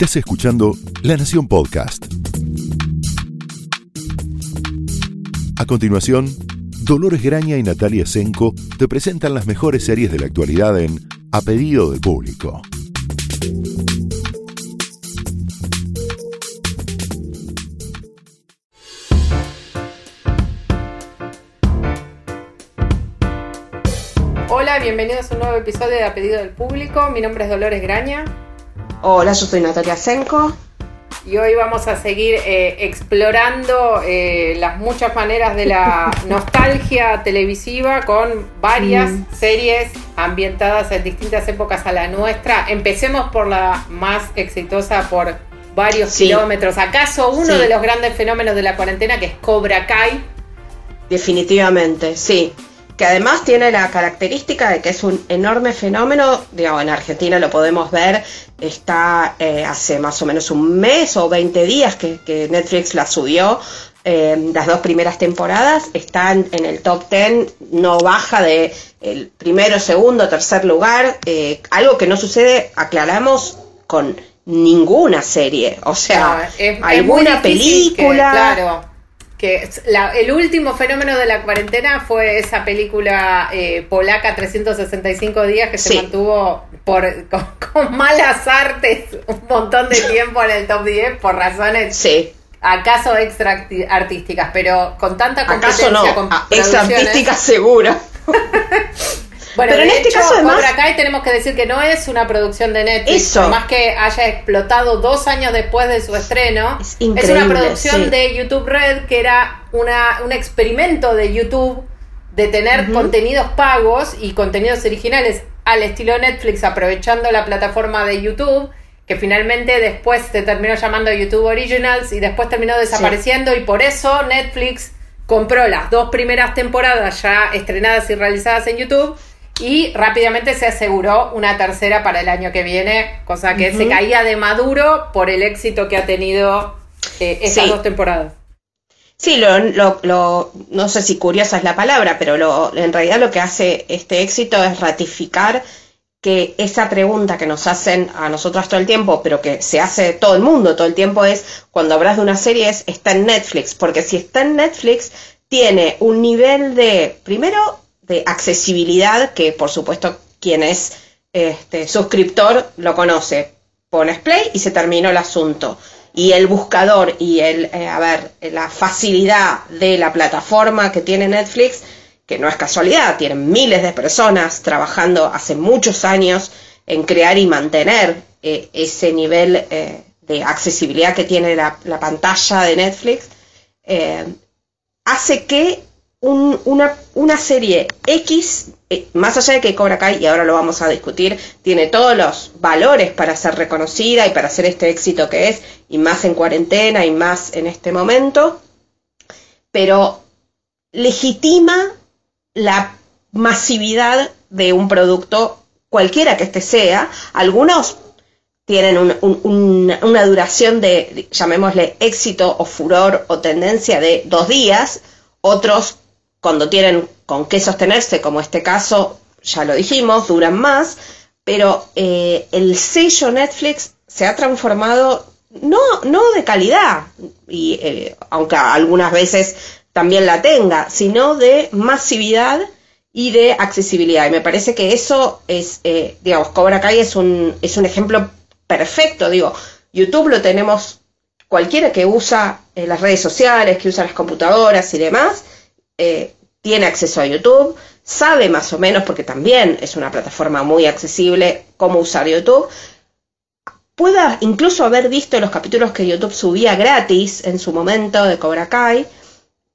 Estás escuchando La Nación Podcast. A continuación, Dolores Graña y Natalia Senko te presentan las mejores series de la actualidad en A Pedido del Público. Hola, bienvenidos a un nuevo episodio de A Pedido del Público. Mi nombre es Dolores Graña. Hola, yo soy Natalia Senko. Y hoy vamos a seguir eh, explorando eh, las muchas maneras de la nostalgia televisiva con varias Mm. series ambientadas en distintas épocas a la nuestra. Empecemos por la más exitosa por varios Sí. kilómetros. ¿Acaso uno Sí. de los grandes fenómenos de la cuarentena que es Cobra Kai? Definitivamente, sí. Que además tiene la característica de que es un enorme fenómeno, digamos, en Argentina lo podemos ver, está eh, hace más o menos un mes o 20 días que, que Netflix la subió, eh, las dos primeras temporadas, están en el top 10, no baja de el primero, segundo, tercer lugar, eh, algo que no sucede, aclaramos, con ninguna serie, o sea, No, es- es muy alguna que- película... claro. Que la- el último fenómeno de la cuarentena fue esa película eh, polaca 365 días que se mantuvo por, con, con malas artes un montón de tiempo en el top 10 por razones Sí, acaso extra artísticas, pero con tanta competencia ¿Acaso no? con Ah, Es producciones- artística seguro. Bueno, Pero de en este hecho, caso, además- Cobra Kai tenemos que decir que no es una producción de Netflix, Eso. por más que haya explotado dos años después de su estreno. Es increíble, una producción sí. de YouTube Red que era una, un experimento de YouTube de tener contenidos pagos y contenidos originales al estilo Netflix, aprovechando la plataforma de YouTube, que finalmente después se terminó llamando YouTube Originals y después terminó desapareciendo y por eso Netflix compró las dos primeras temporadas ya estrenadas y realizadas en YouTube y rápidamente se aseguró una tercera para el año que viene, cosa que se caía de maduro por el éxito que ha tenido eh, estas Sí. dos temporadas. Sí, lo, lo- lo- no sé si curiosa es la palabra, pero lo, en realidad lo que hace este éxito es ratificar que esa pregunta que nos hacen a nosotros todo el tiempo, pero que se hace todo el mundo todo el tiempo, es cuando hablas de una serie, es está en Netflix, porque si está en Netflix, tiene un nivel de, primero, de accesibilidad, que por supuesto quien es este, suscriptor lo conoce. Pones play y se terminó el asunto. Y el buscador y el, eh, a ver, la facilidad de la plataforma que tiene Netflix, que no es casualidad, tienen miles de personas trabajando hace muchos años en crear y mantener eh, ese nivel eh, de accesibilidad que tiene la, la pantalla de Netflix, hace que un- una, serie X, eh, más allá de que Cobra Kai, y ahora lo vamos a discutir, tiene todos los valores para ser reconocida y para hacer este éxito que es, y más en cuarentena y más en este momento, pero legitima la masividad de un producto, cualquiera que este sea. Algunos tienen un- un- un- una duración de, llamémosle, éxito o furor o tendencia de dos días, otros cuando tienen con qué sostenerse, como este caso, ya lo dijimos, duran más, pero eh, el sello Netflix se ha transformado no, no de calidad, y eh, aunque algunas veces también la tenga, sino de masividad y de accesibilidad. Y me parece que eso es, eh, digamos, Cobra Kai es un, es un ejemplo perfecto. Digo, YouTube lo tenemos cualquiera que usa eh, las redes sociales, que usa las computadoras y demás, eh, tiene acceso a YouTube, sabe más o menos, porque también es una plataforma muy accesible, cómo usar YouTube. Pueda incluso haber visto los capítulos que YouTube subía gratis en su momento de Cobra Kai,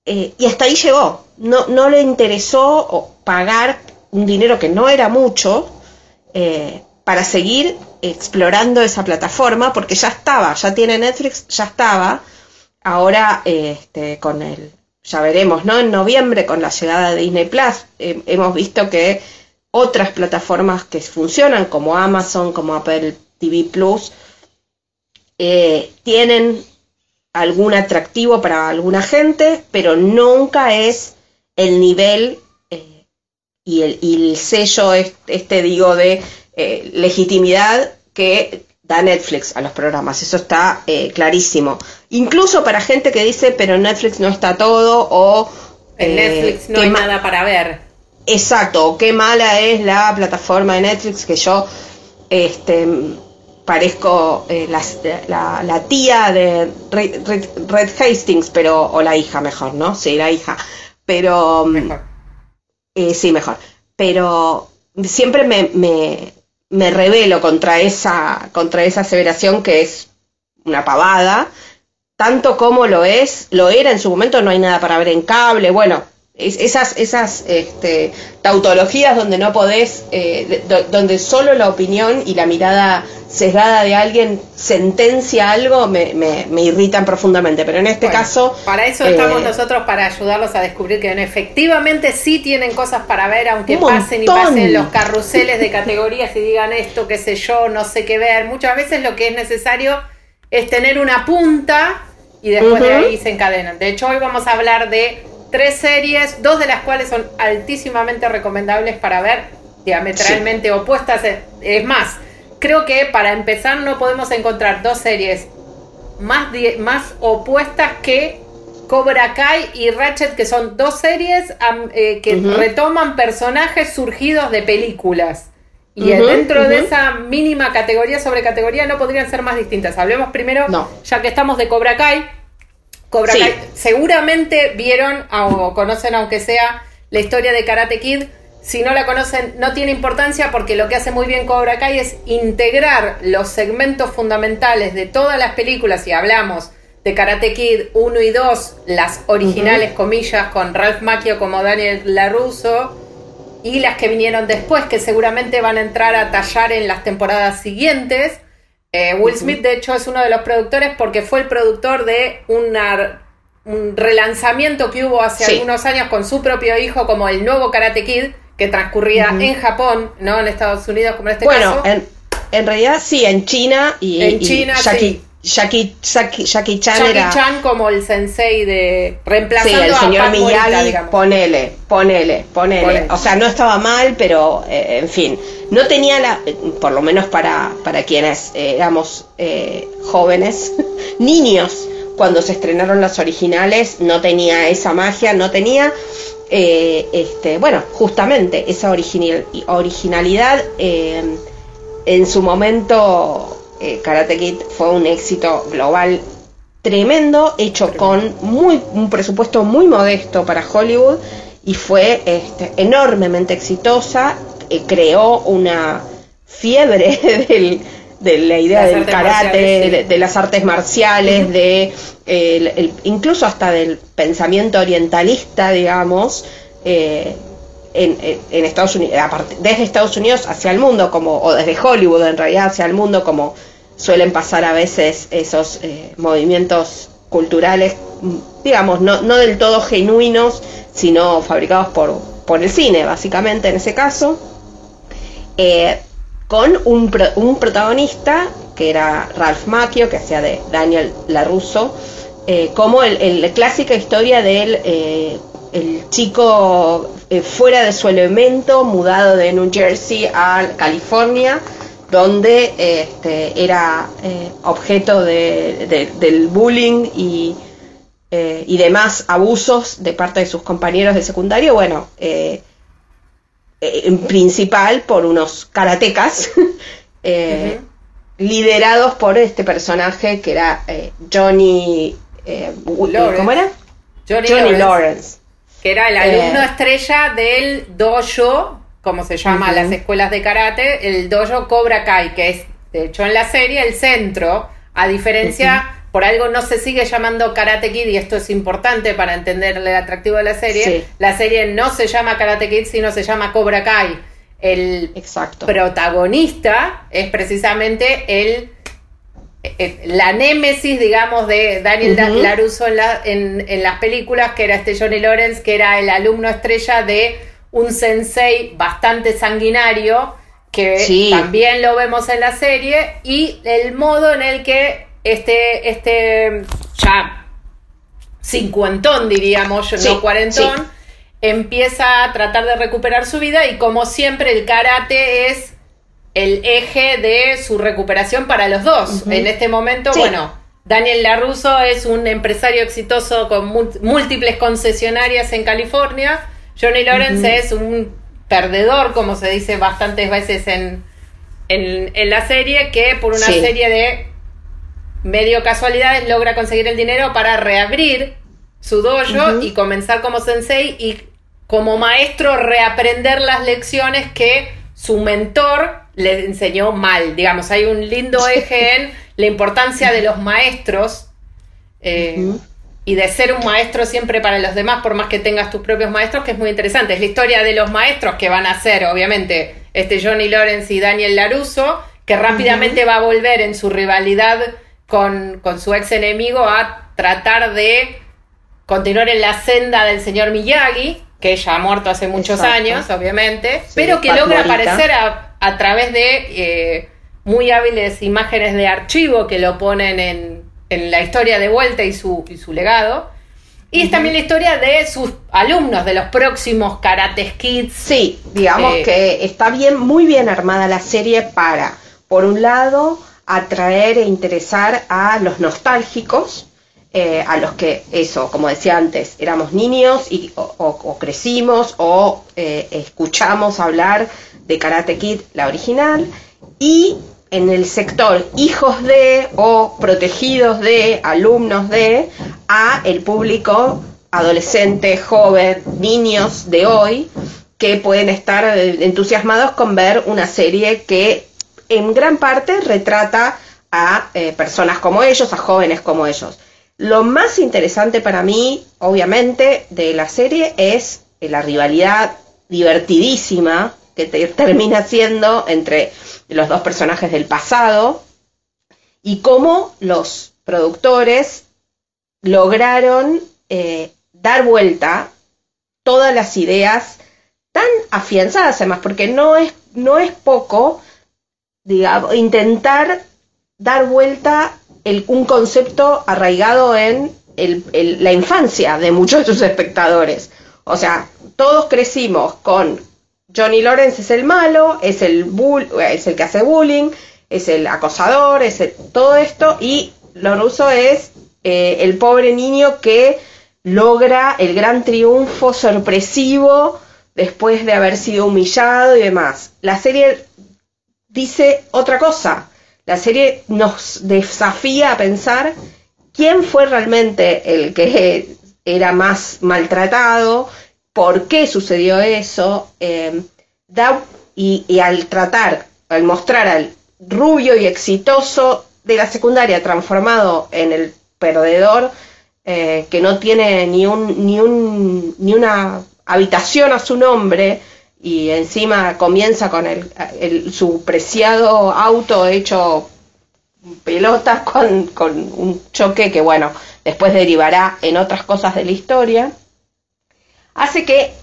eh, y hasta ahí llegó. No, no le interesó pagar un dinero que no era mucho eh, para seguir explorando esa plataforma, porque ya estaba, ya tiene Netflix, ya estaba. Ahora, este, con el, ya veremos, ¿no? En noviembre, con la llegada de Disney Plus, eh, hemos visto que otras plataformas que funcionan, como Amazon, como Apple TV Plus, eh, tienen algún atractivo para alguna gente, pero nunca es el nivel eh, y, el, y el sello este, este, digo de legitimidad que da Netflix a los programas, eso está eh, clarísimo. Incluso para gente que dice, pero en Netflix no está todo o... En eh, Netflix no hay nada para ver. Exacto, o qué mala es la plataforma de Netflix que yo este, parezco eh, la, la, tía de Red, Hastings, pero, o la hija mejor, ¿no? Sí, la hija. Pero... Mejor. sí, mejor. Pero siempre me, me, me rebelo contra esa, contra esa aseveración que es una pavada, tanto como lo es, lo era en su momento, no hay nada para ver en cable, bueno, esas, esas este, tautologías donde no podés, eh, donde solo la opinión y la mirada sesgada de alguien sentencia algo, me, me, irritan profundamente. Pero en este caso. Para eso estamos eh, nosotros, para ayudarlos a descubrir que efectivamente sí tienen cosas para ver, aunque pasen y pasen los carruseles de categorías y digan esto, qué sé yo, no sé qué ver. Muchas veces lo que es necesario es tener una punta y después de ahí se encadenan. De hecho, hoy vamos a hablar de tres series, dos de las cuales son altísimamente recomendables para ver, diametralmente opuestas. Es más, creo que para empezar no podemos encontrar dos series más, más opuestas que Cobra Kai y Ratchet, que son dos series eh, que retoman personajes surgidos de películas. Y dentro de esa mínima categoría sobre categoría no podrían ser más distintas. Hablemos primero, ya que estamos de Cobra Kai, Cobra Kai. Seguramente vieron o conocen, aunque sea, la historia de Karate Kid. Si no la conocen, no tiene importancia porque lo que hace muy bien Cobra Kai es integrar los segmentos fundamentales de todas las películas. Y hablamos de Karate Kid 1 y 2, las originales, comillas, con Ralph Macchio como Daniel LaRusso. Y las que vinieron después, que seguramente van a entrar a tallar en las temporadas siguientes eh, Will Smith, de hecho, es uno de los productores porque fue el productor de una, un relanzamiento que hubo hace algunos años con su propio hijo como el nuevo Karate Kid, que transcurría en Japón, no en Estados Unidos como en este caso. Bueno, en, realidad sí, en China y en China Jackie, Jackie, Jackie, Chan Jackie Chan como el sensei de reemplazando sí, el señor Miyagi, ponele, ponele, ponele, O sea, no estaba mal, pero eh, en fin, no tenía la, por lo menos para, para quienes eh, éramos eh, jóvenes, niños, cuando se estrenaron las originales, no tenía esa magia, no tenía, este, bueno, justamente esa original, originalidad en su momento eh, Karate Kid fue un éxito global tremendo, hecho con muy, un presupuesto muy modesto para Hollywood y fue este, enormemente exitosa, eh, creó una fiebre de la idea del karate, de, las artes marciales, de incluso hasta del pensamiento orientalista, digamos, eh, en, Estados Unidos, desde Estados Unidos hacia el mundo, como, o desde Hollywood en realidad hacia el mundo, como suelen pasar a veces esos eh, movimientos culturales, digamos, no, no, del todo genuinos, sino fabricados por, por el cine, básicamente en ese caso, eh, con un, un, protagonista que era Ralph Macchio, que hacía de Daniel LaRusso, eh, como el, la clásica historia del el chico fuera de su elemento, mudado de New Jersey a California, donde este, era eh, objeto del bullying eh, y, demás abusos de parte de sus compañeros de secundario, bueno, eh, en principal por unos karatecas liderados por este personaje que era Johnny... ¿Cómo era? Johnny, Lawrence. Que era el alumno estrella del dojo como se llama las escuelas de karate, el dojo Cobra Kai, que es, de hecho, en la serie el centro, a diferencia, por algo no se sigue llamando Karate Kid, y esto es importante para entender el atractivo de la serie, la serie no se llama Karate Kid, sino se llama Cobra Kai. El Exacto. protagonista es precisamente el la némesis, digamos, de Daniel Laruso en, en, las películas, que era este Johnny Lawrence, que era el alumno estrella de un sensei bastante sanguinario, que también lo vemos en la serie, y el modo en el que este, este ya cincuentón, diríamos, no cuarentón, empieza a tratar de recuperar su vida y como siempre el karate es el eje de su recuperación para los dos. En este momento, bueno, Daniel Larusso es un empresario exitoso con múltiples concesionarias en California. Johnny Lawrence es un perdedor, como se dice bastantes veces en, en, la serie, que por una serie de medio casualidades logra conseguir el dinero para reabrir su dojo y comenzar como sensei y como maestro reaprender las lecciones que su mentor le enseñó mal. Digamos, hay un lindo eje en la importancia de los maestros eh, y de ser un maestro siempre para los demás, por más que tengas tus propios maestros, que es muy interesante. Es la historia de los maestros que van a ser, obviamente, este Johnny Lawrence y Daniel Laruso, que rápidamente va a volver en su rivalidad con, con su ex enemigo a tratar de continuar en la senda del señor Miyagi, que ya ha muerto hace muchos años, obviamente, pero que logra aparecer a, a, través de eh, muy hábiles imágenes de archivo que lo ponen en, en la historia de vuelta y su, y su legado. Y es también la historia de sus alumnos, de los próximos Karate Kids. Sí, digamos eh, que está bien, muy bien armada la serie para, por un lado, atraer e interesar a los nostálgicos, eh, a los que, eso, como decía antes, éramos niños y, o, crecimos o eh, escuchamos hablar de Karate Kid, la original, y en el sector hijos de o protegidos de, alumnos de, a el público adolescente, joven, niños de hoy, que pueden estar eh, entusiasmados con ver una serie que en gran parte retrata a personas como ellos, a jóvenes como ellos. Lo más interesante para mí, obviamente, de la serie es la rivalidad divertidísima que termina siendo entre los dos personajes del pasado y cómo los productores lograron eh, dar vuelta todas las ideas tan afianzadas además, porque no es, no es poco, digamos, intentar dar vuelta un concepto arraigado en la infancia de muchos de sus espectadores. O sea, todos crecimos con Johnny Lawrence es el malo, es el, es el que hace bullying, es el acosador, es todo esto, y Loruso es eh, el pobre niño que logra el gran triunfo sorpresivo después de haber sido humillado y demás. La serie dice otra cosa. La serie nos desafía a pensar quién fue realmente el que era más maltratado, por qué sucedió eso, em, y, al tratar, al mostrar al rubio y exitoso de la secundaria transformado en el perdedor, eh, que no tiene ni, un, ni, un, ni una habitación a su nombre, y encima comienza con el, su preciado auto hecho pelotas con, con, un choque que, bueno, después derivará en otras cosas de la historia, hace que,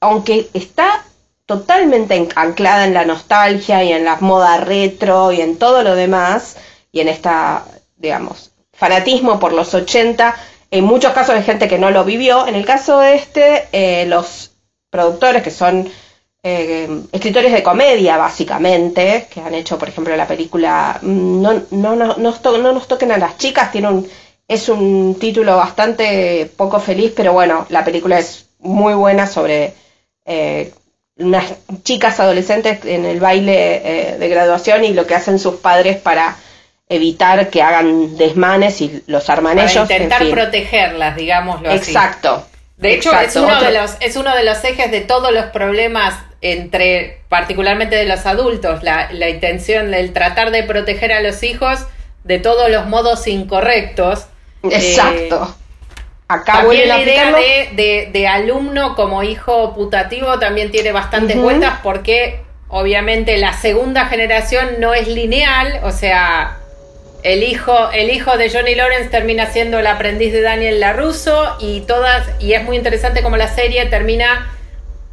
aunque está totalmente anclada en la nostalgia y en la moda retro y en todo lo demás, y en esta, digamos, fanatismo por los 80, en muchos casos hay gente que no lo vivió, en el caso de este, eh, los productores que son eh, escritores de comedia, básicamente, que han hecho, por ejemplo, la película mm, No, no, no, no nos toquen a las chicas, tiene un, es un título bastante poco feliz, pero bueno, la película es muy buena sobre eh, unas chicas adolescentes en el baile eh, de graduación y lo que hacen sus padres para evitar que hagan desmanes y los arman ellos. Intentar protegerlas, digámoslo así. Exacto. De hecho, es, uno de los, es uno de los ejes de todos los problemas entre, particularmente de los adultos, la, la intención del tratar de proteger a los hijos de todos los modos incorrectos. Exacto. Eh, Acá también la idea de, de, alumno como hijo putativo también tiene bastantes vueltas porque obviamente la segunda generación no es lineal, o sea, el hijo, el hijo de Johnny Lawrence termina siendo el aprendiz de Daniel LaRusso y todas, y es muy interesante como la serie termina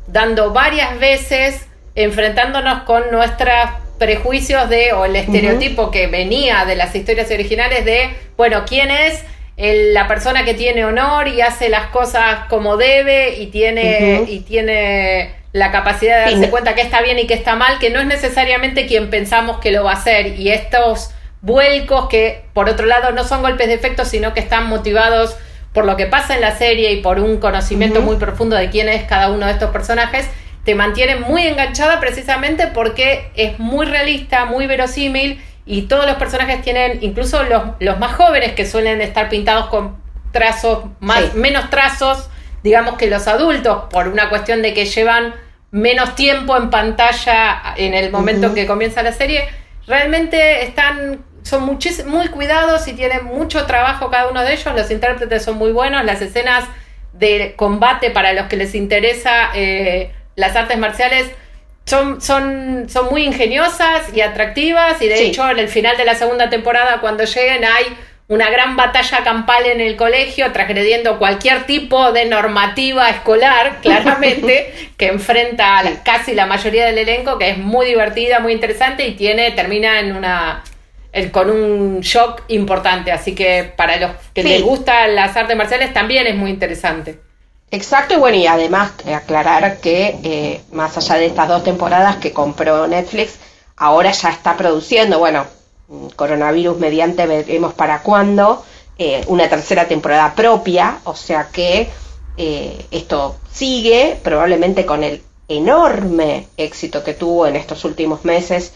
dando varias veces, enfrentándonos con nuestros prejuicios de, o el estereotipo que venía de las historias originales de, bueno, ¿quién es la persona que tiene honor y hace las cosas como debe y tiene, y tiene la capacidad de darse cuenta que está bien y que está mal, que no es necesariamente quien pensamos que lo va a hacer. Y estos vuelcos que, por otro lado, no son golpes de efecto, sino que están motivados por lo que pasa en la serie y por un conocimiento muy profundo de quién es cada uno de estos personajes, te mantiene muy enganchada precisamente porque es muy realista, muy verosímil y todos los personajes tienen, incluso los, los más jóvenes que suelen estar pintados con trazos, más, menos trazos, digamos que los adultos, por una cuestión de que llevan menos tiempo en pantalla en el momento que comienza la serie, realmente están son muy cuidados y tienen mucho trabajo cada uno de ellos, los intérpretes son muy buenos, las escenas de combate para los que les interesa eh, las artes marciales son, son, son muy ingeniosas y atractivas y de hecho en el final de la segunda temporada cuando lleguen hay una gran batalla campal en el colegio, transgrediendo cualquier tipo de normativa escolar, claramente, que enfrenta a casi la mayoría del elenco, que es muy divertida, muy interesante y tiene, termina en una con un shock importante. Así que para los que les gustan las artes marciales también es muy interesante. Exacto, y bueno, y además aclarar que eh, más allá de estas dos temporadas que compró Netflix, ahora ya está produciendo, bueno, coronavirus mediante veremos para cuándo, eh, una tercera temporada propia, o sea que eh, esto sigue, probablemente con el enorme éxito que tuvo en estos últimos meses,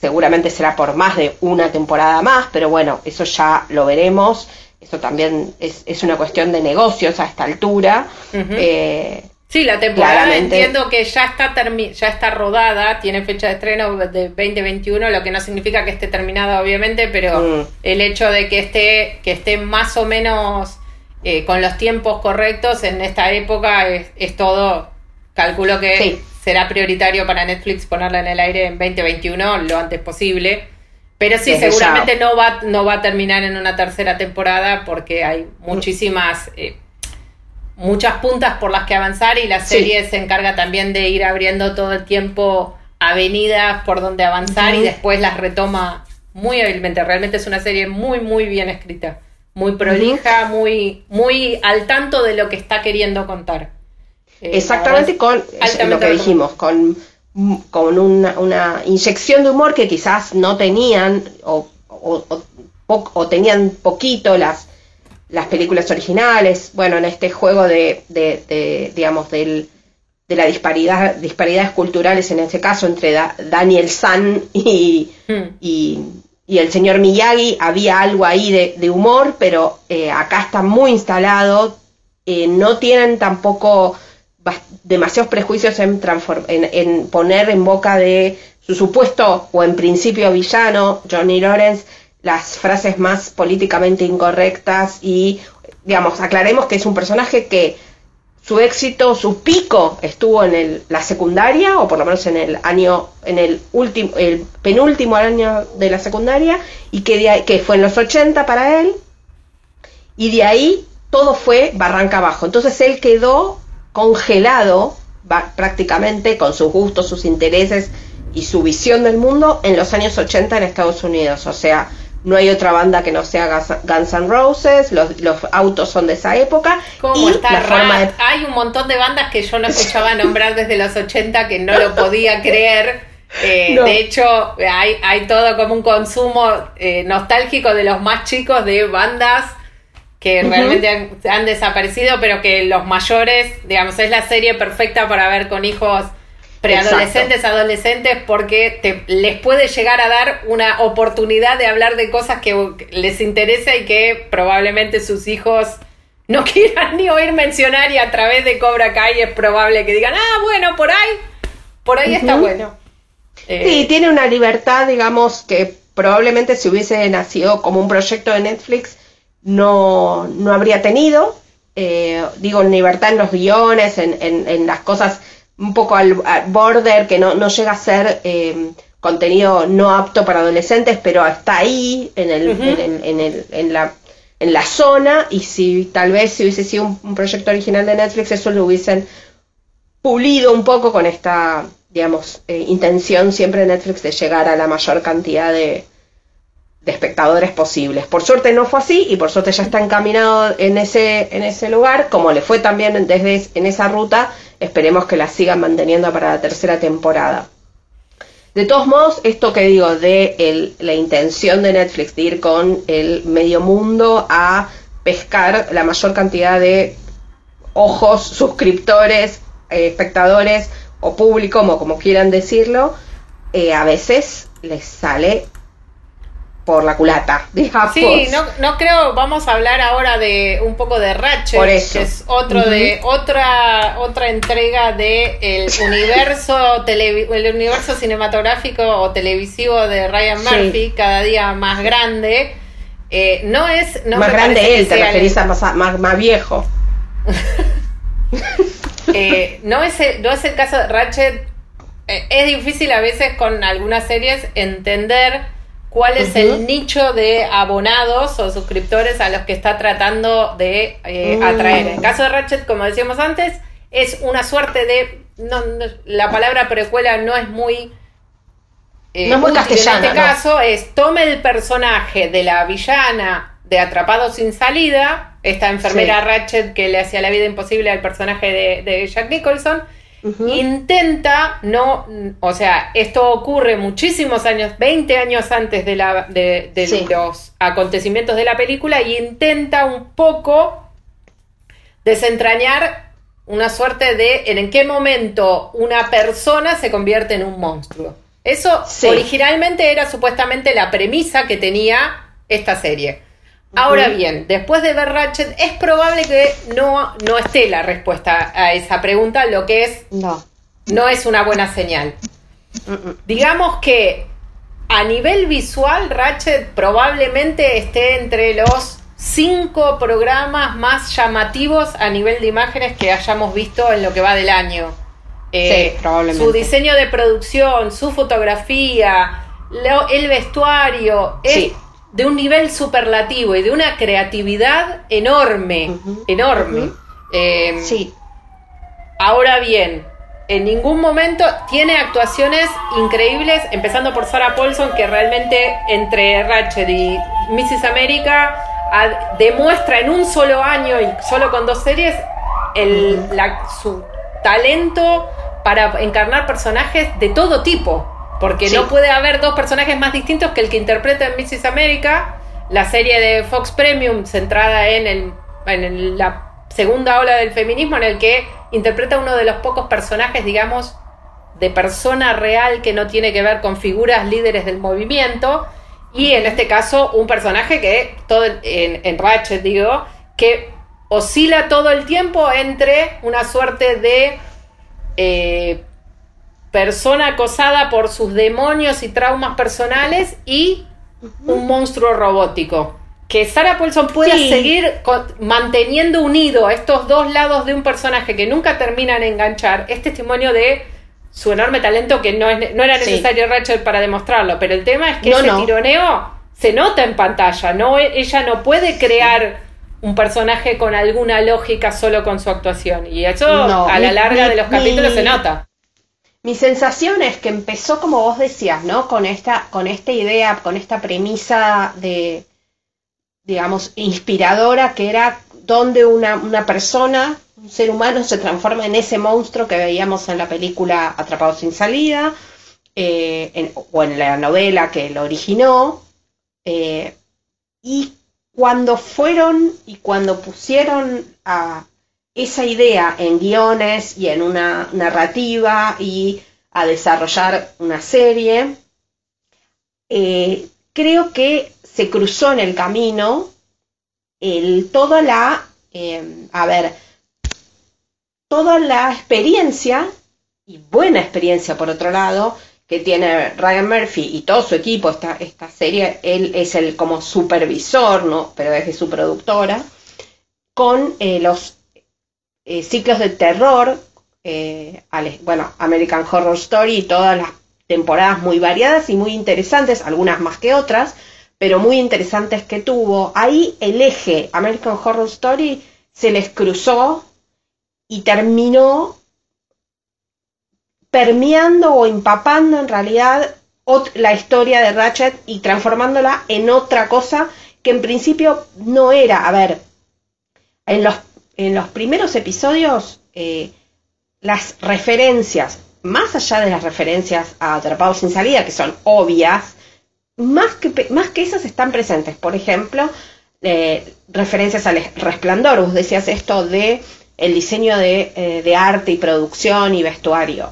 seguramente será por más de una temporada más, pero bueno, eso ya lo veremos eso también es, una cuestión de negocios a esta altura. Eh, sí, la temporada entiendo que ya está, ya está rodada, tiene fecha de estreno de 2021, lo que no significa que esté terminada obviamente, pero mm. el hecho de que esté, que esté más o menos eh, con los tiempos correctos en esta época es, todo, calculo que será prioritario para Netflix ponerla en el aire en 2021 lo antes posible. Pero sí, seguramente no va, no va a terminar en una tercera temporada porque hay muchísimas, eh, muchas puntas por las que avanzar y la serie se encarga también de ir abriendo todo el tiempo avenidas por donde avanzar y después las retoma muy hábilmente. Realmente es una serie muy, muy bien escrita, muy prolija, muy, muy al tanto de lo que está queriendo contar. Eh, Exactamente con lo que dijimos, con con una, una, inyección de humor que quizás no tenían o, o, tenían poquito las, las películas originales. Bueno, en este juego de, de, digamos, del, de la disparidad, disparidades culturales, en este caso, entre Daniel San y, hmm. y, y, el señor Miyagi, había algo ahí de, humor, pero eh, acá está muy instalado. Eh, no tienen tampoco demasiados prejuicios en, poner en boca de su supuesto o en principio villano, Johnny Lawrence, las frases más políticamente incorrectas y, digamos, aclaremos que es un personaje que su éxito, su pico estuvo en la secundaria, o por lo menos en el año, en el último, el penúltimo año de la secundaria, y que, que fue en los 80 para él, y de ahí todo fue barranca abajo. Entonces él quedó congelado prácticamente con sus gustos, sus intereses y su visión del mundo en los años 80 en Estados Unidos. O sea, no hay otra banda que no sea Guns N' Roses, los, autos son de esa época. y la Hay un montón de bandas que yo no escuchaba nombrar desde los 80 que no lo podía creer. Eh, de hecho, hay, hay todo como un consumo eh, nostálgico de los más chicos de bandas que realmente han, desaparecido, pero que los mayores, digamos, es la serie perfecta para ver con hijos preadolescentes, adolescentes, porque te, les puede llegar a dar una oportunidad de hablar de cosas que les interesa y que probablemente sus hijos no quieran ni oír mencionar y a través de Cobra Kai es probable que digan, ah, bueno, por ahí, por ahí está bueno. sí, eh, tiene una libertad, digamos, que probablemente si hubiese nacido como un proyecto de Netflix, no, no habría tenido. Eh, digo, libertad en los guiones, en, en, las cosas un poco al, border, que no, no, llega a ser eh, contenido no apto para adolescentes, pero está ahí, en, el, en, el, en, la, en la zona, y si tal vez si hubiese sido un, proyecto original de Netflix, eso lo hubiesen pulido un poco con esta, digamos, eh, intención siempre de Netflix de llegar a la mayor cantidad de, de espectadores posibles. Por suerte no fue así y por suerte ya está encaminado en ese, en ese lugar, como le fue también desde en esa ruta esperemos que la sigan manteniendo para la tercera temporada. De todos modos, esto que digo de la intención de Netflix de ir con el medio mundo a pescar la mayor cantidad de ojos, suscriptores, eh, espectadores o público, como, como quieran decirlo, eh, a veces les sale por la culata, digamos. Sí, no, no creo, vamos a hablar ahora de un poco de Ratchet, que es otro de otra otra entrega de el universo el universo cinematográfico o televisivo de Ryan Murphy, cada día más grande. Eh, no es no más grande él, te referís a más, más, viejo. Eh, no es el, no es el caso de Ratchet. Eh, es difícil a veces con algunas series entender cuál es el nicho de abonados o suscriptores a los que está tratando de eh, mm. atraer. En el caso de Ratchet, como decíamos antes, es una suerte de... la palabra precuela no es muy... Eh, no es muy castellana. En este caso es tome el personaje de la villana de Atrapado sin salida, esta enfermera Ratchet que le hacía la vida imposible al personaje de, de Jack Nicholson, Intenta no, o sea, esto ocurre muchísimos años, 20 años antes de, la, de, los acontecimientos de la película y intenta un poco desentrañar una suerte de en qué momento una persona se convierte en un monstruo. Eso originalmente era supuestamente la premisa que tenía esta serie. Ahora bien, después de ver Ratchet, es probable que no, no esté la respuesta a esa pregunta, lo que es no, no es una buena señal. Digamos que a nivel visual, Ratchet probablemente esté entre los cinco programas más llamativos a nivel de imágenes que hayamos visto en lo que va del año. Eh, probablemente. Su diseño de producción, su fotografía, el vestuario, es de un nivel superlativo y de una creatividad enorme, enorme. Em, sí. Ahora bien, en ningún momento tiene actuaciones increíbles, empezando por Sarah Paulson, que realmente entre Ratchet y Mrs. America demuestra en un solo año y solo con dos series el, su talento para encarnar personajes de todo tipo. Porque no puede haber dos personajes más distintos que el que interpreta en Mrs. America, la serie de Fox Premium centrada en, el, en la segunda ola del feminismo, en el que interpreta uno de los pocos personajes, digamos, de persona real que no tiene que ver con figuras líderes del movimiento. Y en este caso, un personaje que, todo en, en Ratchet, digo, que oscila todo el tiempo entre una suerte de eh, persona acosada por sus demonios y traumas personales y un monstruo robótico. Que Sarah Paulson pueda seguir manteniendo unido a estos dos lados de un personaje que nunca terminan de enganchar es testimonio de su enorme talento que no, es, no era necesario Rachel para demostrarlo, pero el tema es que ese tironeo se nota en pantalla, no ella no puede crear un personaje con alguna lógica solo con su actuación. Y eso a la larga de los capítulos se nota. Mi sensación es que empezó, como vos decías, ¿no? Con esta, con esta idea, con esta premisa de, digamos, inspiradora, que era donde una, una persona, un ser humano, se transforma en ese monstruo que veíamos en la película Atrapado sin salida, eh, o en la novela que lo originó. Eh, y cuando fueron y cuando pusieron a, esa idea en guiones y en una narrativa y a desarrollar una serie, eh, creo que se cruzó en el camino el, toda la, em, a ver, toda la experiencia, y buena experiencia por otro lado, que tiene Ryan Murphy y todo su equipo, esta, esta serie, él es el como supervisor, ¿no? pero es de su productora, con eh, los eh, ciclos de terror, eh, bueno, American Horror Story todas las temporadas muy variadas y muy interesantes, algunas más que otras, pero muy interesantes que tuvo. Ahí el eje American Horror Story se les cruzó y terminó permeando o empapando en realidad la historia de Ratchet y transformándola en otra cosa que en principio no era. A ver, en los en los primeros episodios, eh, las referencias, más allá de las referencias a Atrapados sin salida, que son obvias, más que, más que esas están presentes. Por ejemplo, eh, referencias al resplandor. Vos decías esto de el diseño de, eh, de arte y producción y vestuario.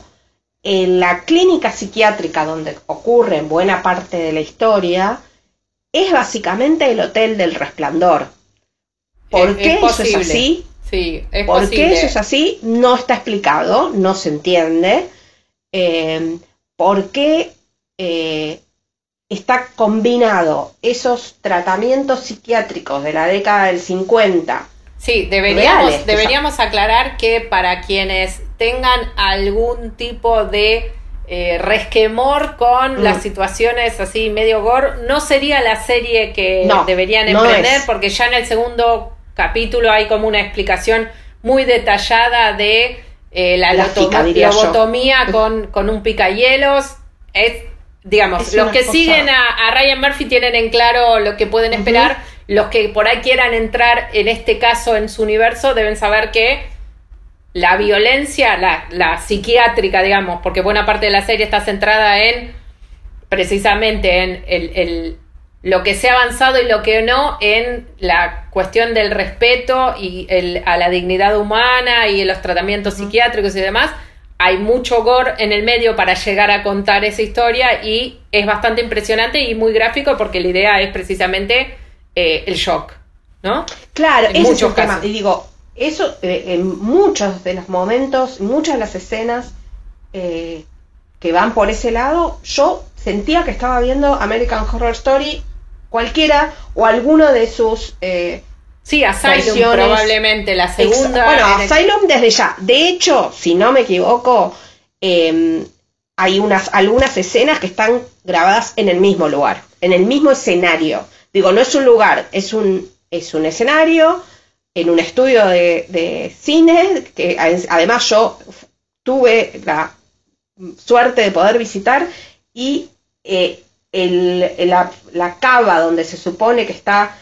En la clínica psiquiátrica donde ocurre buena parte de la historia, es básicamente el Hotel del Resplandor. ¿Por qué eso es así? Sí, es ¿Por qué eso es así? No está explicado, no se entiende. Eh, ¿Por qué eh, está combinado esos tratamientos psiquiátricos de la década del 50? Sí, deberíamos, deberíamos aclarar que para quienes tengan algún tipo de eh, resquemor con las mm. situaciones así medio gore, no sería la serie que deberían emprender, porque ya en el segundo capítulo hay como una explicación muy detallada de eh, la lobotomía con, con un picahielos. Es, digamos, los que siguen a, Ryan Murphy tienen en claro lo que pueden esperar. Los que por ahí quieran entrar en este caso en su universo deben saber que la violencia, la, la psiquiátrica, digamos, porque buena parte de la serie está centrada en precisamente en el lo que se ha avanzado y lo que no en la cuestión del respeto y el, a la dignidad humana y los tratamientos psiquiátricos y demás. Hay mucho gore en el medio para llegar a contar esa historia y es bastante impresionante y muy gráfico porque la idea es precisamente eh, el shock, ¿no? Claro, en muchos casos. Y digo, eso eh, en muchos de los momentos, muchas de las escenas eh, que van por ese lado, yo sentía que estaba viendo American Horror Story cualquiera o alguno de sus... Eh, sí, Asylum probablemente, la segunda. Bueno, Asylum desde ya. De hecho, si no me equivoco, em, hay unas, algunas escenas que están grabadas en el mismo lugar, en el mismo escenario. Digo, no es un lugar, es un, es un escenario en un estudio de, cine, que además yo tuve la suerte de poder visitar y eh, el, la, la, cava donde se supone que está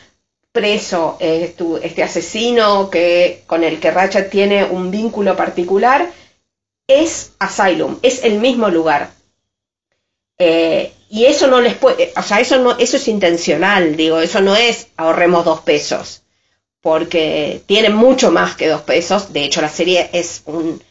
preso eh, este asesino que, con el que Ratchet tiene un vínculo particular, es Asylum, es el mismo lugar. Eh, y eso no les puede, o sea, eso no, eso es intencional, digo, eso no es ahorremos dos pesos, porque tiene mucho más que dos pesos. De hecho, la serie es un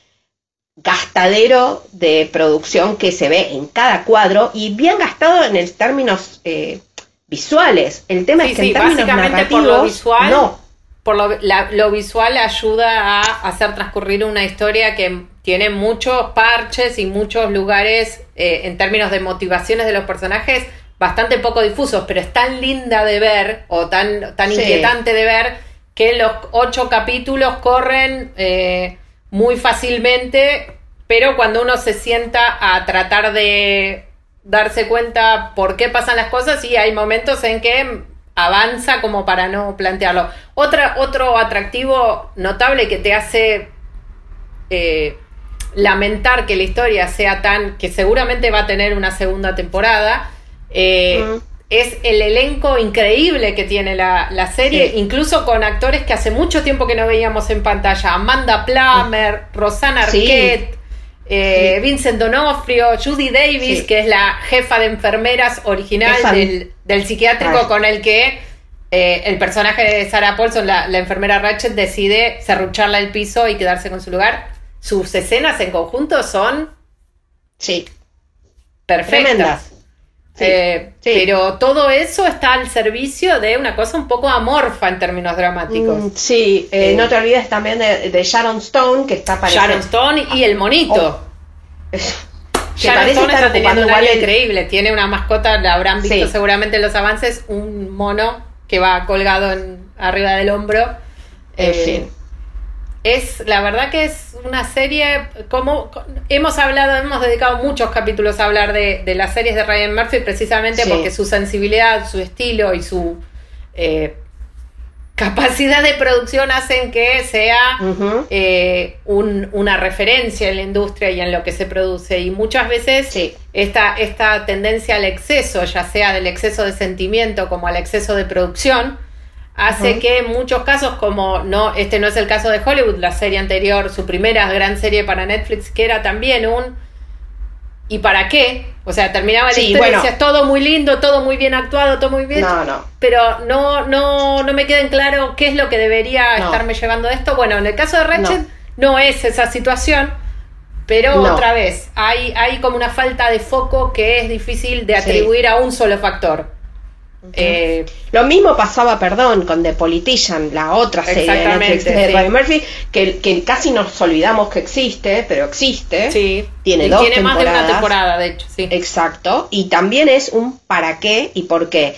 gastadero de producción que se ve en cada cuadro y bien gastado en el términos eh, visuales. El tema es que en términos narrativos, por lo visual, no. Por lo, visual ayuda a hacer transcurrir una historia que tiene muchos parches y muchos lugares eh, en términos de motivaciones de los personajes bastante poco difusos, pero es tan linda de ver o tan, tan inquietante de ver que los ocho capítulos corren eh, muy fácilmente, pero cuando uno se sienta a tratar de darse cuenta por qué pasan las cosas, y hay momentos en que avanza como para no plantearlo. Otra, otro atractivo notable que te hace eh, lamentar que la historia sea tan, que seguramente va a tener una segunda temporada, eh, es el elenco increíble que tiene la, serie, incluso con actores que hace mucho tiempo que no veíamos en pantalla. Amanda Plummer, Rosana Arquette, eh, Vincent Donofrio, Judy Davis, que es la jefa de enfermeras original del, psiquiátrico con el que eh, el personaje de Sarah Paulson, la, enfermera Ratchet, decide cerrucharla el piso y quedarse con su lugar. Sus escenas en conjunto son... Sí. Perfectas. Eh, pero todo eso está al servicio de una cosa un poco amorfa en términos dramáticos. Mm, sí, eh, no te olvides también de, Sharon Stone, que está apareciendo. Sharon Stone y el monito. Oh. Sharon Stone está teniendo un año increíble. Tiene una mascota, la habrán visto seguramente en los avances, un mono que va colgado en, arriba del hombro. En eh, fin es la verdad que es una serie como hemos hablado hemos dedicado muchos capítulos a hablar de, las series de Ryan Murphy precisamente porque su sensibilidad su estilo y su eh, capacidad de producción hacen que sea eh, una referencia en la industria y en lo que se produce. Y muchas veces esta, esta tendencia al exceso ya sea del exceso de sentimiento como al exceso de producción hace que en muchos casos, como no, este no es el caso de Hollywood, la serie anterior, su primera gran serie para Netflix, que era también un ¿y para qué? O sea, terminaba la historia y todo muy lindo, todo muy bien actuado, todo muy bien. No, no. Pero no, no, no me queda en claro qué es lo que debería estarme llevando de esto. Bueno, en el caso de Ratchet no, es esa situación, pero otra vez, hay, hay como una falta de foco que es difícil de atribuir a un solo factor. Eh, lo mismo pasaba, perdón, con The Politician, la otra serie de Netflix de Ryan Murphy, que, que, casi nos olvidamos que existe, pero existe. Sí. Tiene dos tiene más de una temporada, de hecho, sí. Exacto. Y también es un para qué y por qué.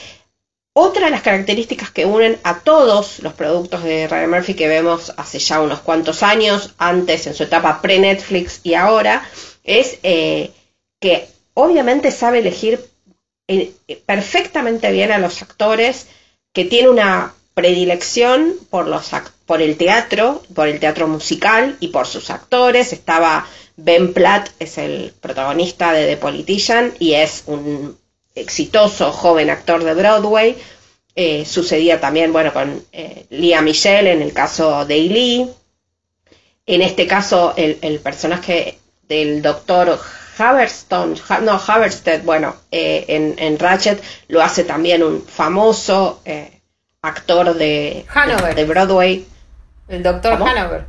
Otra de las características que unen a todos los productos de Ryan Murphy que vemos hace ya unos cuantos años, antes en su etapa pre-Netflix y ahora, es eh, que obviamente sabe elegir eh, perfectamente bien a los actores, que tiene una predilección por, los, por el teatro, por el teatro musical y por sus actores. Estaba Ben Platt, es el protagonista de The Politician y es un exitoso joven actor de Broadway. Eh, sucedía también, bueno, con eh, Lia Michelle en el caso de Lee. En este caso, el, el personaje del doctor Haverstone, no, Haverstead, bueno, eh, en, Ratchet lo hace también un famoso eh, actor de, de, Broadway. El doctor Hanover.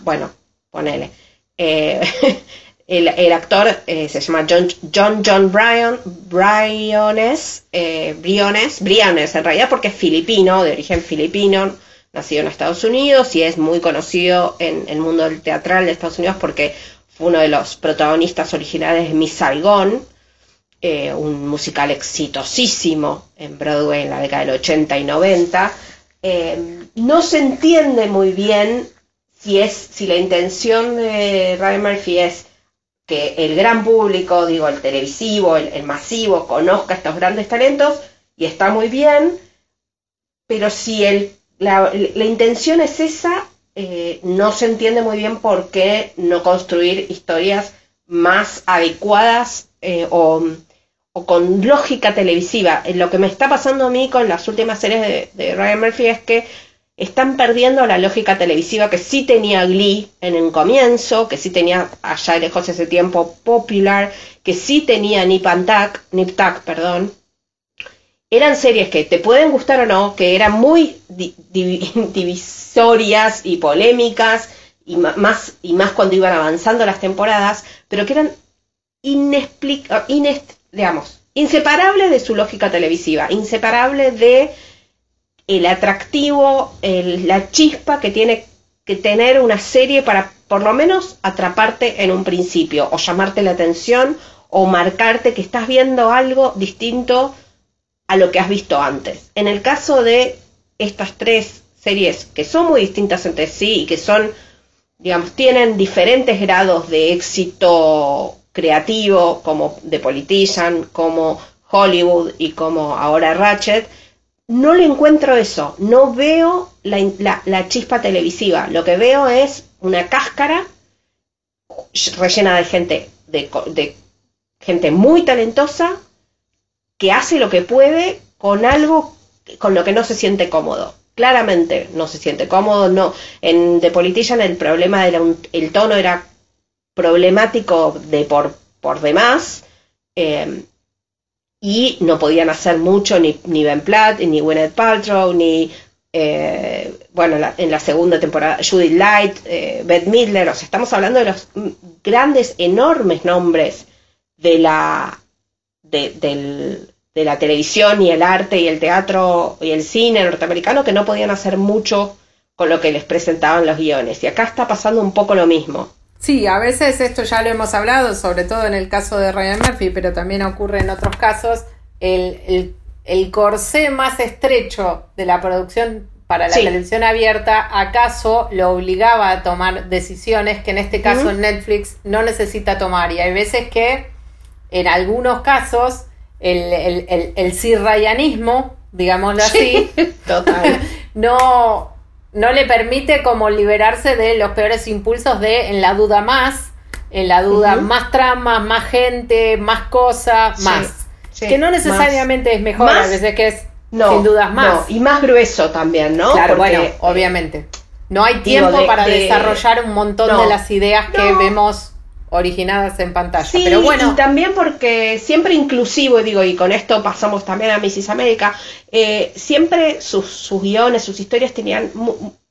bueno, ponele. Eh, el, actor se llama John John, John Bryan, Briones, Briones, Briones en realidad porque es filipino, de origen filipino, nacido en Estados Unidos y es muy conocido en el mundo del teatral de Estados Unidos porque uno de los protagonistas originales de Miss Saigon, eh, un musical exitosísimo en Broadway en la década del 80 y 90. Eh, no se entiende muy bien si, es, si la intención de Ryan Murphy es que el gran público, digo, el televisivo, el, masivo, conozca estos grandes talentos, y está muy bien, pero si el, la, la intención es esa, eh, no se entiende muy bien por qué no construir historias más adecuadas eh, o, con lógica televisiva. Eh, lo que me está pasando a mí con las últimas series de, Ryan Murphy es que están perdiendo la lógica televisiva que sí tenía Glee en el comienzo, que sí tenía allá lejos ese tiempo Popular, que sí tenía Nip and Tuck, Nip perdón, eran series que te pueden gustar o no, que eran muy divisorias y polémicas, y más, y más cuando iban avanzando las temporadas, pero que eran digamos, inseparables de su lógica televisiva, inseparables de el atractivo, la chispa que tiene que tener una serie para por lo menos atraparte en un principio, o llamarte la atención, o marcarte que estás viendo algo distinto a lo que has visto antes. En el caso de estas tres series que son muy distintas entre sí y que son, digamos, tienen diferentes grados de éxito creativo, como The Politician, como Hollywood y como ahora Ratchet, no le encuentro eso, no veo la, chispa televisiva, lo que veo es una cáscara rellena de gente, de, de gente muy talentosa que hace lo que puede con algo con lo que no se siente cómodo. Claramente no se siente cómodo, no. En The Politician el problema era el tono era problemático de por, por demás em, y no podían hacer mucho ni, ni Ben Platt, ni Gwyneth Paltrow, ni eh, bueno, en la segunda temporada, Judith Light, eh, Beth Midler, o sea, estamos hablando de los grandes, enormes nombres de la, de, la televisión y el arte y el teatro y el cine norteamericano que no podían hacer mucho con lo que les presentaban los guiones. Y acá está pasando un poco lo mismo. Sí, a veces esto ya lo hemos hablado, sobre todo en el caso de Ryan Murphy, pero también ocurre en otros casos. El, el, corsé más estrecho de la producción para la televisión abierta, acaso lo obligaba a tomar decisiones que en este caso Netflix no necesita tomar. Y hay veces que en algunos casos el, el, el, digámoslo así, no, no le permite como liberarse de los peores impulsos de en la duda más, en la duda más tramas, más gente, más cosas, más. que no necesariamente es mejor, a veces que es sin dudas más. y más grueso también, ¿no? Claro, bueno, obviamente. No hay tiempo para desarrollar un montón de las ideas que vemos originadas en pantalla. pero bueno. Y también porque siempre inclusivo, digo, y con esto pasamos también a Mrs. América, eh, siempre sus, guiones, sus historias tenían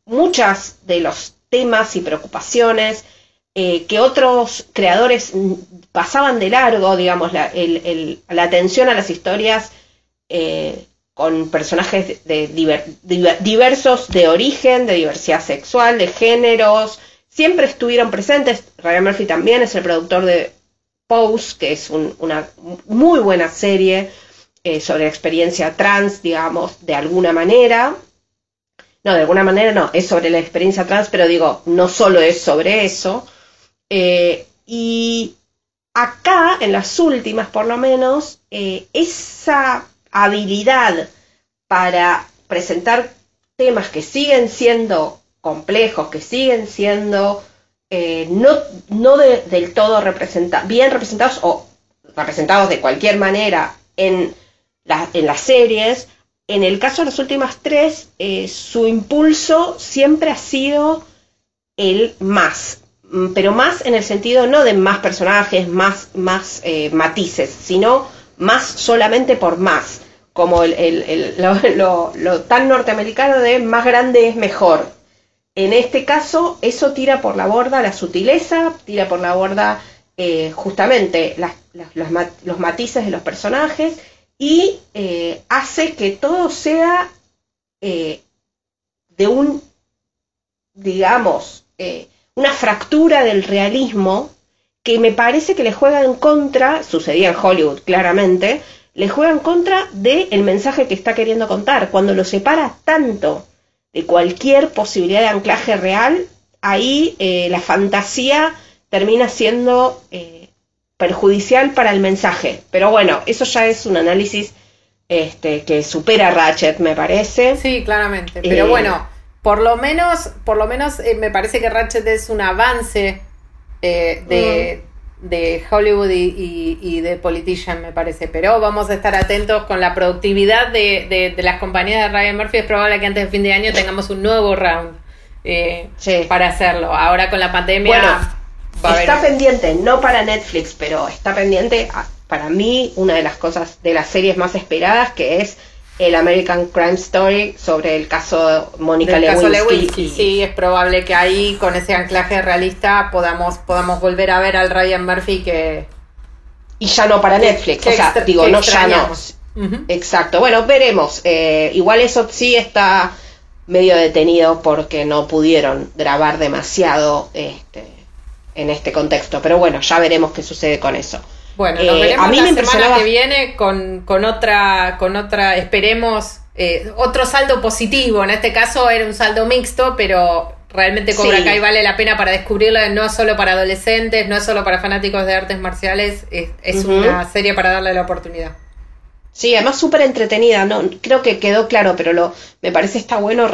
muchas de los temas y preocupaciones eh, que otros creadores pasaban de largo, digamos, la, atención a las historias eh, con personajes de, diversos de origen, de diversidad sexual, de géneros, siempre estuvieron presentes. Ryan Murphy también es el productor de Pose, que es una muy buena serie eh, sobre la experiencia trans, digamos, de alguna manera. No, de alguna manera no, es sobre la experiencia trans, pero digo, no solo es sobre eso. Eh, y acá, en las últimas por lo menos, eh, esa habilidad para presentar temas que siguen siendo complejos, que siguen siendo eh, no, no del todo representados, bien representados o representados de cualquier manera en, en las series. En el caso de las últimas tres, eh, su impulso siempre ha sido el más, mm, pero más en el sentido no de más personajes, más, más eh, matices, sino más solamente por más, como el, lo, lo, tan norteamericano de más grande es mejor. En este caso, eso tira por la borda la sutileza, tira por la borda eh, justamente los, matices de los personajes y eh, hace que todo sea eh, de un, digamos, una fractura del realismo que me parece que le juega en contra, sucedía en Hollywood claramente, le juega en contra del mensaje que está queriendo contar, cuando lo separa tanto de cualquier posibilidad de anclaje real, ahí eh, la fantasía termina siendo eh, perjudicial para el mensaje. Pero bueno, eso ya es un análisis este, que supera Ratchet, me parece. Sí, claramente. Pero eh, bueno, por lo menos, por lo menos me parece que Ratchet es un avance de, mm de Hollywood y, de Politician, me parece. Pero vamos a estar atentos con la productividad de, las compañías de Ryan Murphy. Es probable que antes de fin de año tengamos un nuevo round eh, para hacerlo. Ahora con la pandemia. está pendiente, no para Netflix, pero está pendiente para mí una de las cosas de las series más esperadas que es el American Crime Story sobre el caso Mónica Lewinsky. Sí, es probable que ahí con ese anclaje realista podamos, podamos volver a ver al Ryan Murphy que... Y ya no para Netflix, o sea, digo, no ya no. Exacto, bueno, veremos. Eh, igual eso sí está medio detenido porque no pudieron grabar demasiado este, en este contexto, pero bueno, ya veremos qué sucede con eso. Bueno, nos eh, veremos a mí la semana que viene con, con, otra, con otra, esperemos, eh, otro saldo positivo. En este caso era un saldo mixto, pero realmente Cobra Kai vale la pena para descubrirlo, no solo para adolescentes, no es solo para fanáticos de artes marciales, es, una serie para darle la oportunidad. Sí, además súper entretenida, no creo que quedó claro, pero lo, me parece está bueno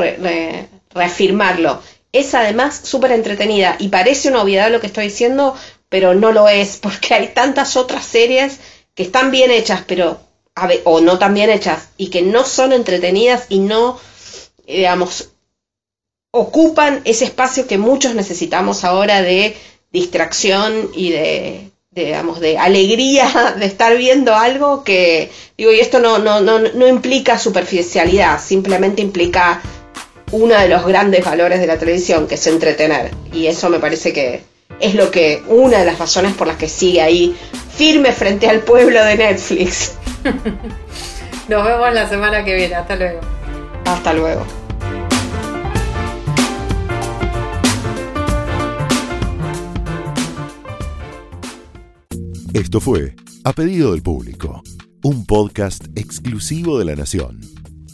reafirmarlo. Es además súper entretenida y parece una obviedad lo que estoy diciendo, pero no lo es, porque hay tantas otras series que están bien hechas, pero o no tan bien hechas, y que no son entretenidas y no, digamos, ocupan ese espacio que muchos necesitamos ahora de distracción y de, digamos, de alegría de estar viendo algo que, digo, y esto no, no, no, no implica superficialidad, simplemente implica uno de los grandes valores de la televisión, que es entretener. Y eso me parece que, es lo que, una de las razones por las que sigue ahí firme frente al pueblo de Netflix. Nos vemos la semana que viene. Hasta luego. Hasta luego. Esto fue A Pedido del Público, un podcast exclusivo de La Nación.